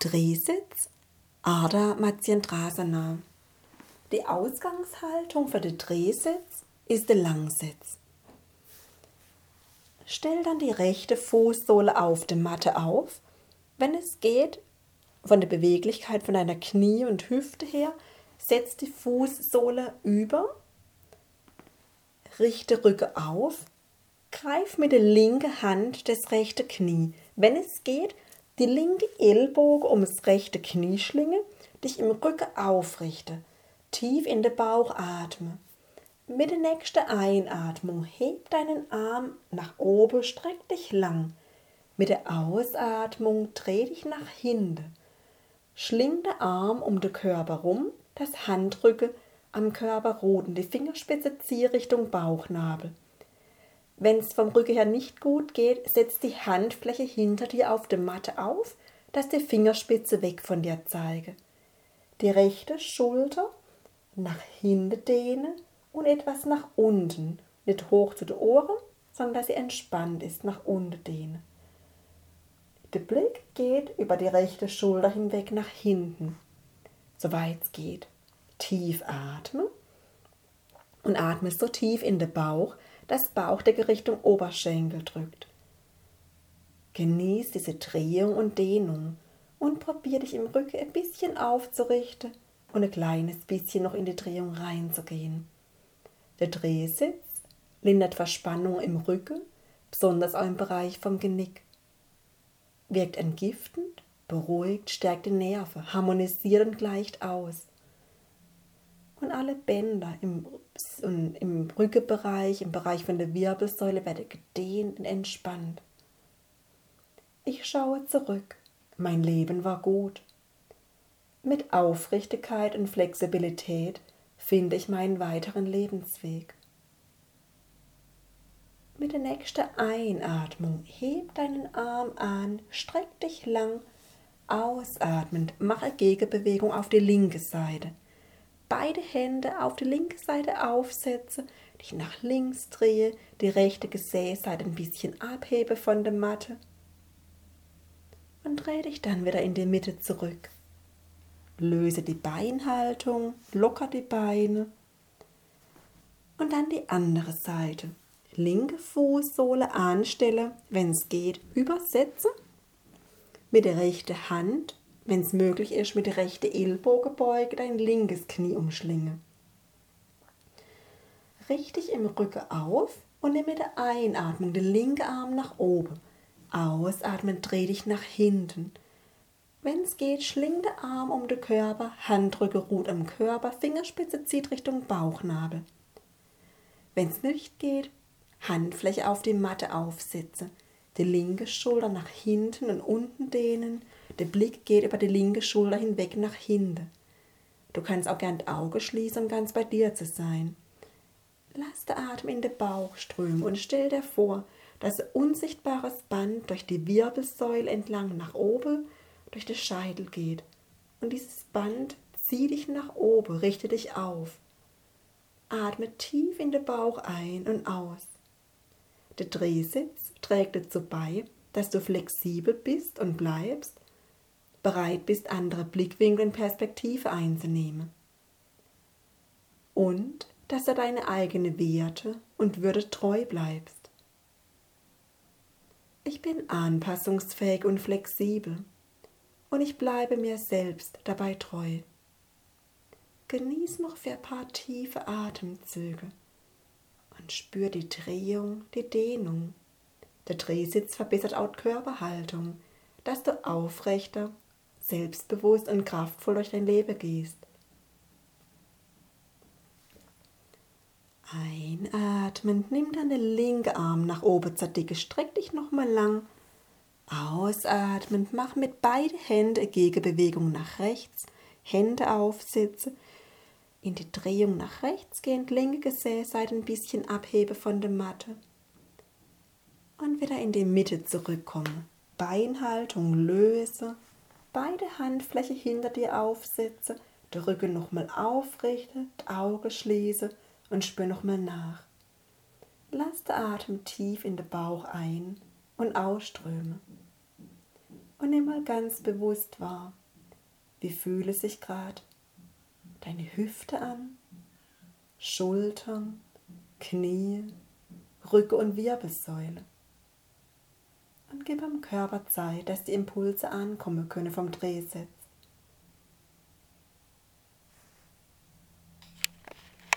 Drehsitz Ardha Matsyendrasana. Die Ausgangshaltung für den Drehsitz ist der Langsitz. Stell dann die rechte Fußsohle auf der Matte auf. Wenn es geht, von der Beweglichkeit von deiner Knie und Hüfte her, setz die Fußsohle über, richte Rücke auf, greif mit der linken Hand das rechte Knie. Wenn es geht, die linke Ellbogen ums rechte Knie schlinge, dich im Rücken aufrichte, tief in den Bauch atme. Mit der nächsten Einatmung heb deinen Arm nach oben, streck dich lang. Mit der Ausatmung dreh dich nach hinten. Schling den Arm um den Körper rum, das Handrücken am Körper ruhen, die Fingerspitze zieh Richtung Bauchnabel. Wenn es vom Rücken her nicht gut geht, setz die Handfläche hinter dir auf der Matte auf, dass die Fingerspitze weg von dir zeige. Die rechte Schulter nach hinten dehnen und etwas nach unten, nicht hoch zu den Ohren, sondern dass sie entspannt ist, nach unten dehnen. Der Blick geht über die rechte Schulter hinweg nach hinten, soweit es geht. Tief atmen und atme so tief in den Bauch, dass Bauchdecke Richtung Oberschenkel drückt. Genieß diese Drehung und Dehnung und probier dich im Rücken ein bisschen aufzurichten und ein kleines bisschen noch in die Drehung reinzugehen. Der Drehsitz lindert Verspannung im Rücken, besonders auch im Bereich vom Genick. Wirkt entgiftend, beruhigt, stärkt die Nerven, harmonisierend gleicht aus und alle Bänder im, im Rückenbereich, im Bereich von der Wirbelsäule werden gedehnt und entspannt. Ich schaue zurück. Mein Leben war gut. Mit Aufrichtigkeit und Flexibilität finde ich meinen weiteren Lebensweg. Mit der nächsten Einatmung heb deinen Arm an, streck dich lang, ausatmend, mache Gegenbewegung auf die linke Seite beide Hände auf die linke Seite aufsetze, dich nach links drehe, die rechte Gesäßseite ein bisschen abhebe von der Matte und drehe dich dann wieder in die Mitte zurück. Löse die Beinhaltung, locker die Beine und dann die andere Seite. Linke Fußsohle anstelle, wenn es geht, übersetze. Mit der rechten Hand wenn es möglich ist, mit der rechten Ellbogen beuge, dein linkes Knie umschlinge. Richtig im Rücken auf und nimm mit der Einatmung den linken Arm nach oben. Ausatmen, dreh dich nach hinten. Wenn es geht, schling den Arm um den Körper, Handrücke ruht am Körper, Fingerspitze zieht Richtung Bauchnabel. Wenn es nicht geht, Handfläche auf die Matte aufsetzen, die linke Schulter nach hinten und unten dehnen der Blick geht über die linke Schulter hinweg nach hinten. Du kannst auch gern die Augen schließen, um ganz bei dir zu sein. Lass den Atem in den Bauch strömen und stell dir vor, dass ein unsichtbares Band durch die Wirbelsäule entlang nach oben durch den Scheitel geht. Und dieses Band zieht dich nach oben, richte dich auf. Atme tief in den Bauch ein und aus. Der Drehsitz trägt dazu bei, dass du flexibel bist und bleibst bereit bist, andere Blickwinkel und Perspektive einzunehmen. Und dass du deine eigenen Werte und Würde treu bleibst. Ich bin anpassungsfähig und flexibel und ich bleibe mir selbst dabei treu. Genieß noch für ein paar tiefe Atemzüge und spür die Drehung, die Dehnung. Der Drehsitz verbessert auch Körperhaltung, dass du aufrechter selbstbewusst und kraftvoll durch dein Leben gehst. Einatmend, nimm deinen linken Arm nach oben zur Decke, streck dich nochmal lang. Ausatmend, mach mit beiden Händen Gegenbewegung nach rechts, Hände aufsetzen, in die Drehung nach rechts gehend, linke Gesäßseite ein bisschen abhebe von der Matte und wieder in die Mitte zurückkommen. Beinhaltung löse beide Handfläche hinter dir aufsetze, den Rücken nochmal aufrichte, die Augen schließe und spür nochmal nach. Lass den Atem tief in den Bauch ein und ausströme. Und nimm mal ganz bewusst wahr, wie fühle sich gerade deine Hüfte an, Schultern, Knie, Rücke und Wirbelsäule. Gib dem Körper Zeit, dass die Impulse ankommen können vom Drehset.